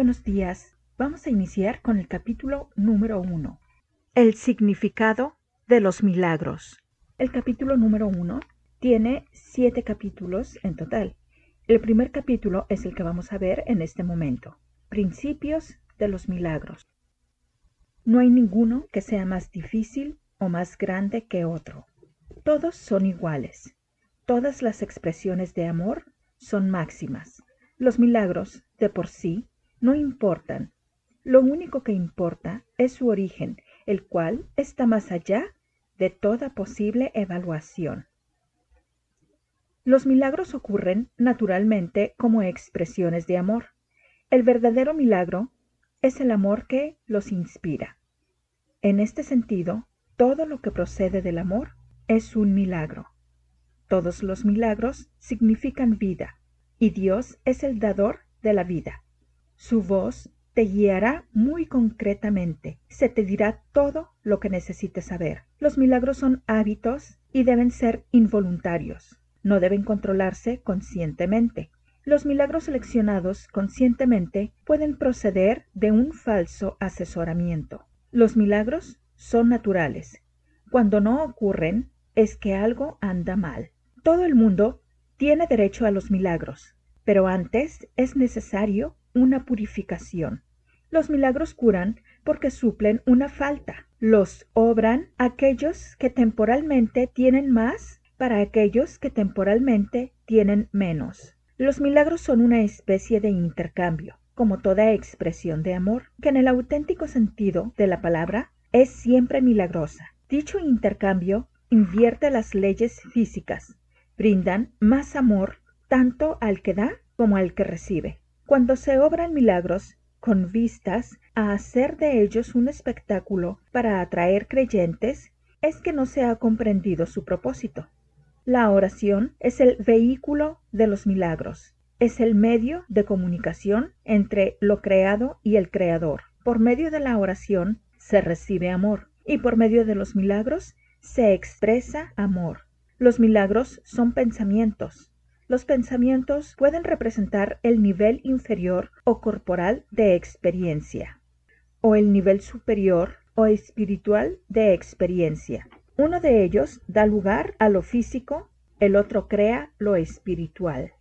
buenos días. Vamos a iniciar con el capítulo número uno. El significado de los milagros. El capítulo número uno tiene siete capítulos en total. El primer capítulo es el que vamos a ver en este momento. Principios de los milagros. No hay ninguno que sea más difícil o más grande que otro. Todos son iguales. Todas las expresiones de amor son máximas. Los milagros, de por sí, no importan. Lo único que importa es su origen, el cual está más allá de toda posible evaluación. Los milagros ocurren naturalmente como expresiones de amor. El verdadero milagro es el amor que los inspira. En este sentido, todo lo que procede del amor es un milagro. Todos los milagros significan vida, y Dios es el dador de la vida. Su voz te guiará muy concretamente, se te dirá todo lo que necesites saber. Los milagros son hábitos y deben ser involuntarios, no deben controlarse conscientemente. Los milagros seleccionados conscientemente pueden proceder de un falso asesoramiento. Los milagros son naturales. Cuando no ocurren, es que algo anda mal. Todo el mundo tiene derecho a los milagros, pero antes es necesario una purificación. Los milagros curan porque suplen una falta. Los obran aquellos que temporalmente tienen más para aquellos que temporalmente tienen menos. Los milagros son una especie de intercambio, como toda expresión de amor, que en el auténtico sentido de la palabra es siempre milagrosa. Dicho intercambio invierte las leyes físicas, brindan más amor tanto al que da como al que recibe. Cuando se obran milagros con vistas a hacer de ellos un espectáculo para atraer creyentes, es que no se ha comprendido su propósito. La oración es el vehículo de los milagros, es el medio de comunicación entre lo creado y el creador. Por medio de la oración se recibe amor y por medio de los milagros se expresa amor. Los milagros son pensamientos. Los pensamientos pueden representar el nivel inferior o corporal de experiencia, o el nivel superior o espiritual de experiencia. Uno de ellos da lugar a lo físico, el otro crea lo espiritual.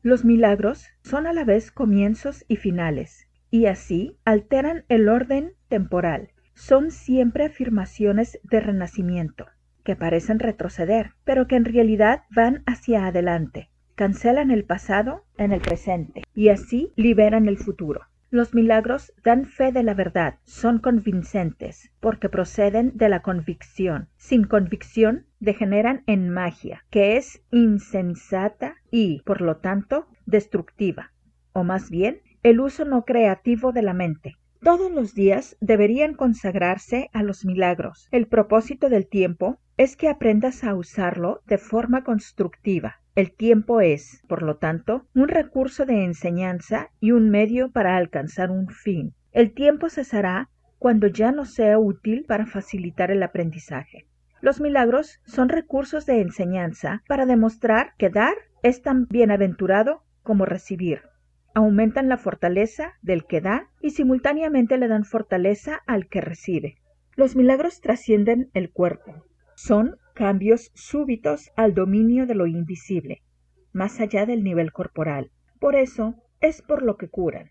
Los milagros son a la vez comienzos y finales, y así alteran el orden temporal. Son siempre afirmaciones de renacimiento que parecen retroceder, pero que en realidad van hacia adelante. Cancelan el pasado en el presente y así liberan el futuro. Los milagros dan fe de la verdad, son convincentes, porque proceden de la convicción. Sin convicción degeneran en magia, que es insensata y, por lo tanto, destructiva, o más bien, el uso no creativo de la mente. Todos los días deberían consagrarse a los milagros. El propósito del tiempo es que aprendas a usarlo de forma constructiva. El tiempo es, por lo tanto, un recurso de enseñanza y un medio para alcanzar un fin. El tiempo cesará cuando ya no sea útil para facilitar el aprendizaje. Los milagros son recursos de enseñanza para demostrar que dar es tan bienaventurado como recibir. Aumentan la fortaleza del que da y simultáneamente le dan fortaleza al que recibe. Los milagros trascienden el cuerpo. Son cambios súbitos al dominio de lo invisible, más allá del nivel corporal. Por eso es por lo que curan.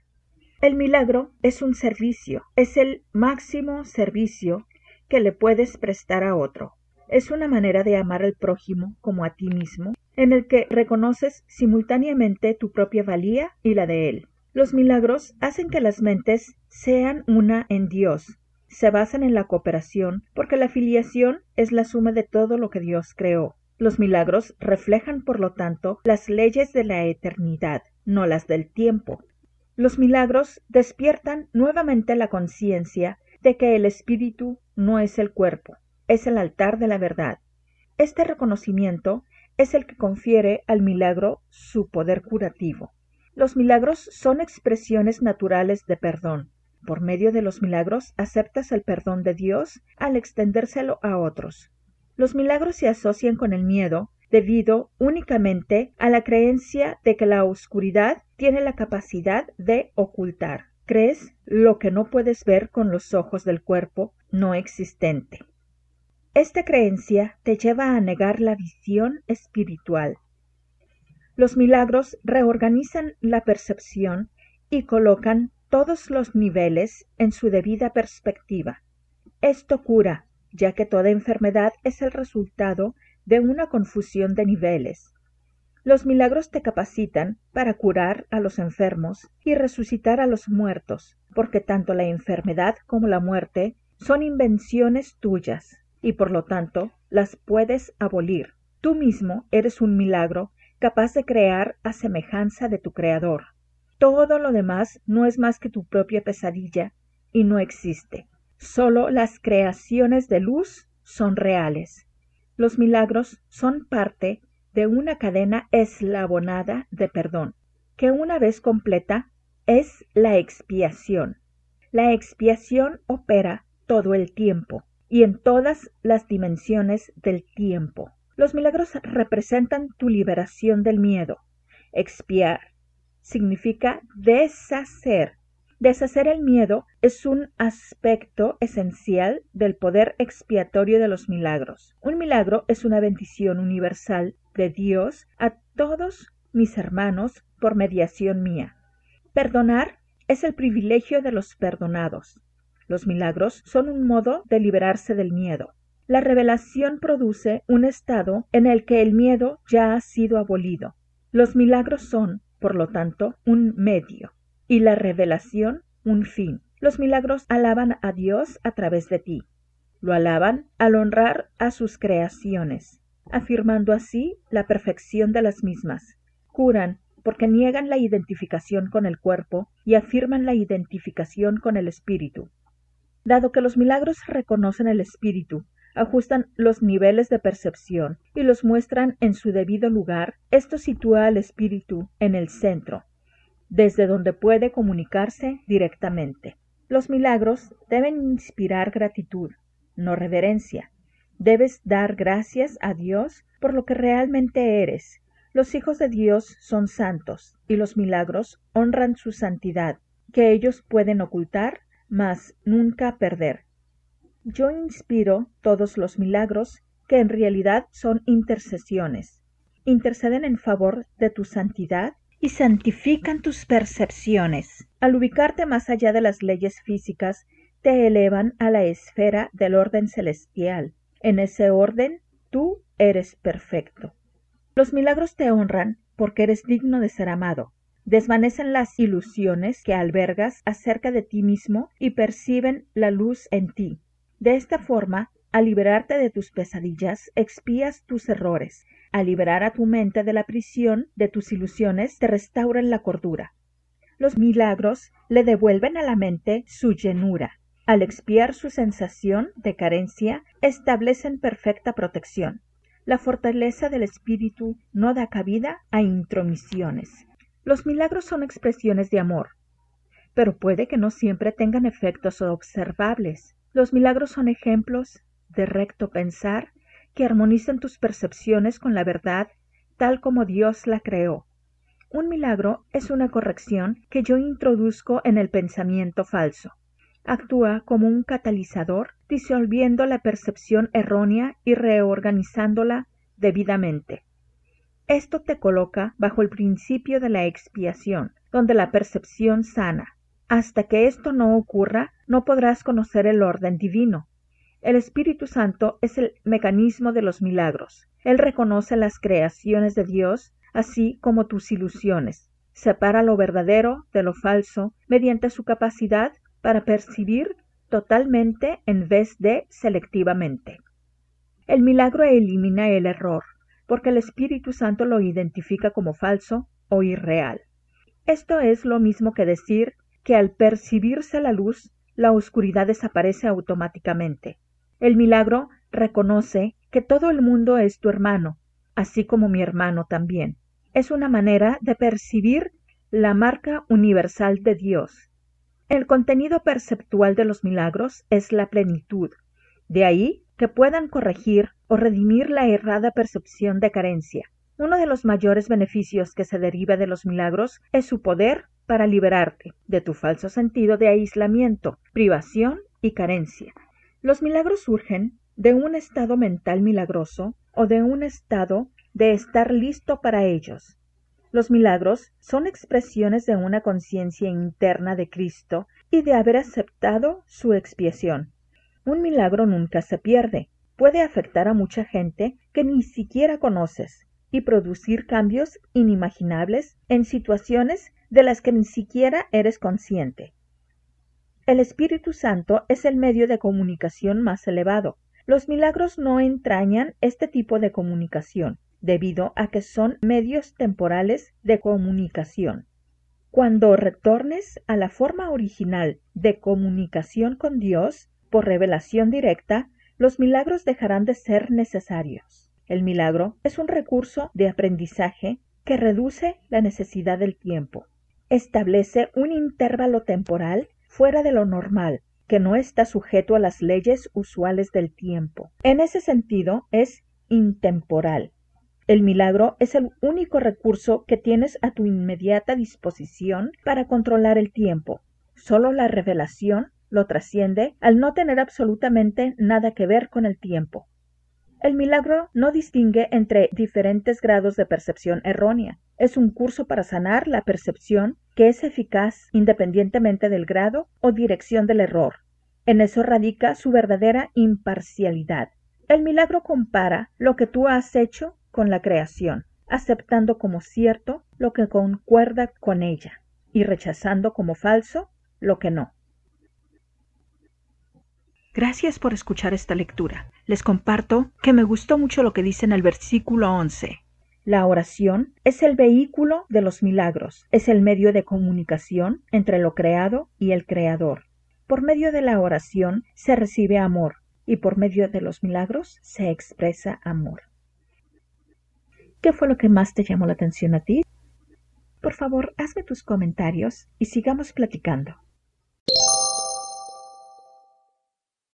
El milagro es un servicio, es el máximo servicio que le puedes prestar a otro. Es una manera de amar al prójimo como a ti mismo, en el que reconoces simultáneamente tu propia valía y la de él. Los milagros hacen que las mentes sean una en Dios, se basan en la cooperación porque la filiación es la suma de todo lo que Dios creó. Los milagros reflejan, por lo tanto, las leyes de la eternidad, no las del tiempo. Los milagros despiertan nuevamente la conciencia de que el espíritu no es el cuerpo, es el altar de la verdad. Este reconocimiento es el que confiere al milagro su poder curativo. Los milagros son expresiones naturales de perdón. Por medio de los milagros aceptas el perdón de Dios al extendérselo a otros. Los milagros se asocian con el miedo debido únicamente a la creencia de que la oscuridad tiene la capacidad de ocultar. Crees lo que no puedes ver con los ojos del cuerpo no existente. Esta creencia te lleva a negar la visión espiritual. Los milagros reorganizan la percepción y colocan todos los niveles en su debida perspectiva. Esto cura, ya que toda enfermedad es el resultado de una confusión de niveles. Los milagros te capacitan para curar a los enfermos y resucitar a los muertos, porque tanto la enfermedad como la muerte son invenciones tuyas y por lo tanto las puedes abolir. Tú mismo eres un milagro capaz de crear a semejanza de tu Creador. Todo lo demás no es más que tu propia pesadilla y no existe. Solo las creaciones de luz son reales. Los milagros son parte de una cadena eslabonada de perdón, que una vez completa es la expiación. La expiación opera todo el tiempo y en todas las dimensiones del tiempo. Los milagros representan tu liberación del miedo. Expiar significa deshacer. Deshacer el miedo es un aspecto esencial del poder expiatorio de los milagros. Un milagro es una bendición universal de Dios a todos mis hermanos por mediación mía. Perdonar es el privilegio de los perdonados. Los milagros son un modo de liberarse del miedo. La revelación produce un estado en el que el miedo ya ha sido abolido. Los milagros son, por lo tanto, un medio y la revelación un fin. Los milagros alaban a Dios a través de ti. Lo alaban al honrar a sus creaciones, afirmando así la perfección de las mismas. Curan porque niegan la identificación con el cuerpo y afirman la identificación con el espíritu. Dado que los milagros reconocen el espíritu, ajustan los niveles de percepción y los muestran en su debido lugar, esto sitúa al espíritu en el centro, desde donde puede comunicarse directamente. Los milagros deben inspirar gratitud, no reverencia. Debes dar gracias a Dios por lo que realmente eres. Los hijos de Dios son santos, y los milagros honran su santidad, que ellos pueden ocultar, mas nunca perder. Yo inspiro todos los milagros que en realidad son intercesiones. Interceden en favor de tu santidad y santifican tus percepciones. Al ubicarte más allá de las leyes físicas, te elevan a la esfera del orden celestial. En ese orden, tú eres perfecto. Los milagros te honran porque eres digno de ser amado. Desvanecen las ilusiones que albergas acerca de ti mismo y perciben la luz en ti. De esta forma, al liberarte de tus pesadillas, expías tus errores. Al liberar a tu mente de la prisión de tus ilusiones, te restauran la cordura. Los milagros le devuelven a la mente su llenura. Al expiar su sensación de carencia, establecen perfecta protección. La fortaleza del espíritu no da cabida a intromisiones. Los milagros son expresiones de amor, pero puede que no siempre tengan efectos observables. Los milagros son ejemplos de recto pensar que armonizan tus percepciones con la verdad tal como Dios la creó. Un milagro es una corrección que yo introduzco en el pensamiento falso. Actúa como un catalizador, disolviendo la percepción errónea y reorganizándola debidamente. Esto te coloca bajo el principio de la expiación, donde la percepción sana, hasta que esto no ocurra, no podrás conocer el orden divino. El Espíritu Santo es el mecanismo de los milagros. Él reconoce las creaciones de Dios, así como tus ilusiones. Separa lo verdadero de lo falso mediante su capacidad para percibir totalmente en vez de selectivamente. El milagro elimina el error, porque el Espíritu Santo lo identifica como falso o irreal. Esto es lo mismo que decir que al percibirse la luz, la oscuridad desaparece automáticamente. El milagro reconoce que todo el mundo es tu hermano, así como mi hermano también. Es una manera de percibir la marca universal de Dios. El contenido perceptual de los milagros es la plenitud. De ahí que puedan corregir o redimir la errada percepción de carencia. Uno de los mayores beneficios que se deriva de los milagros es su poder para liberarte de tu falso sentido de aislamiento, privación y carencia. Los milagros surgen de un estado mental milagroso o de un estado de estar listo para ellos. Los milagros son expresiones de una conciencia interna de Cristo y de haber aceptado su expiación. Un milagro nunca se pierde. Puede afectar a mucha gente que ni siquiera conoces y producir cambios inimaginables en situaciones de las que ni siquiera eres consciente. El Espíritu Santo es el medio de comunicación más elevado. Los milagros no entrañan este tipo de comunicación, debido a que son medios temporales de comunicación. Cuando retornes a la forma original de comunicación con Dios, por revelación directa, los milagros dejarán de ser necesarios. El milagro es un recurso de aprendizaje que reduce la necesidad del tiempo. Establece un intervalo temporal fuera de lo normal, que no está sujeto a las leyes usuales del tiempo. En ese sentido, es intemporal. El milagro es el único recurso que tienes a tu inmediata disposición para controlar el tiempo. Solo la revelación lo trasciende al no tener absolutamente nada que ver con el tiempo. El milagro no distingue entre diferentes grados de percepción errónea. Es un curso para sanar la percepción que es eficaz independientemente del grado o dirección del error. En eso radica su verdadera imparcialidad. El milagro compara lo que tú has hecho con la creación, aceptando como cierto lo que concuerda con ella y rechazando como falso lo que no. Gracias por escuchar esta lectura. Les comparto que me gustó mucho lo que dice en el versículo 11. La oración es el vehículo de los milagros, es el medio de comunicación entre lo creado y el creador. Por medio de la oración se recibe amor y por medio de los milagros se expresa amor. ¿Qué fue lo que más te llamó la atención a ti? Por favor, hazme tus comentarios y sigamos platicando.